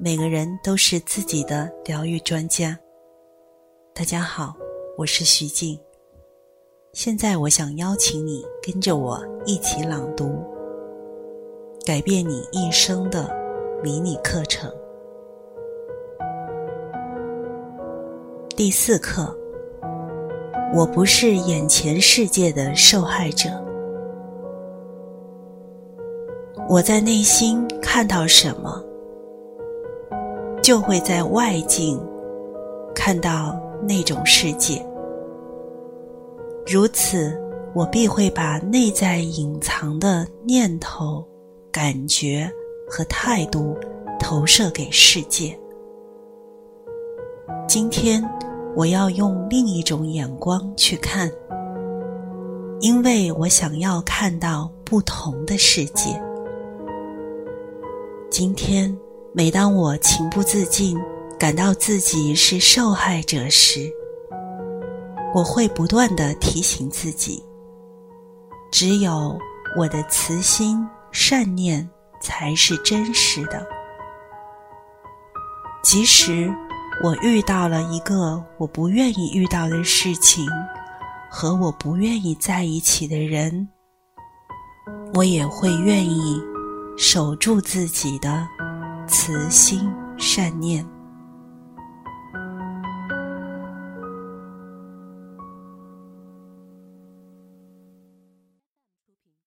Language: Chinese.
每个人都是自己的疗愈专家。大家好，我是徐静。现在我想邀请你跟着我一起朗读，改变你一生的迷你课程。第四课，我不是眼前世界的受害者。我在内心看到什么？就会在外境看到那种世界，如此，我必会把内在隐藏的念头、感觉和态度投射给世界。今天，我要用另一种眼光去看，因为我想要看到不同的世界。今天。每当我情不自禁感到自己是受害者时，我会不断的提醒自己：只有我的慈心善念才是真实的。即使我遇到了一个我不愿意遇到的事情，和我不愿意在一起的人，我也会愿意守住自己的。慈心善念。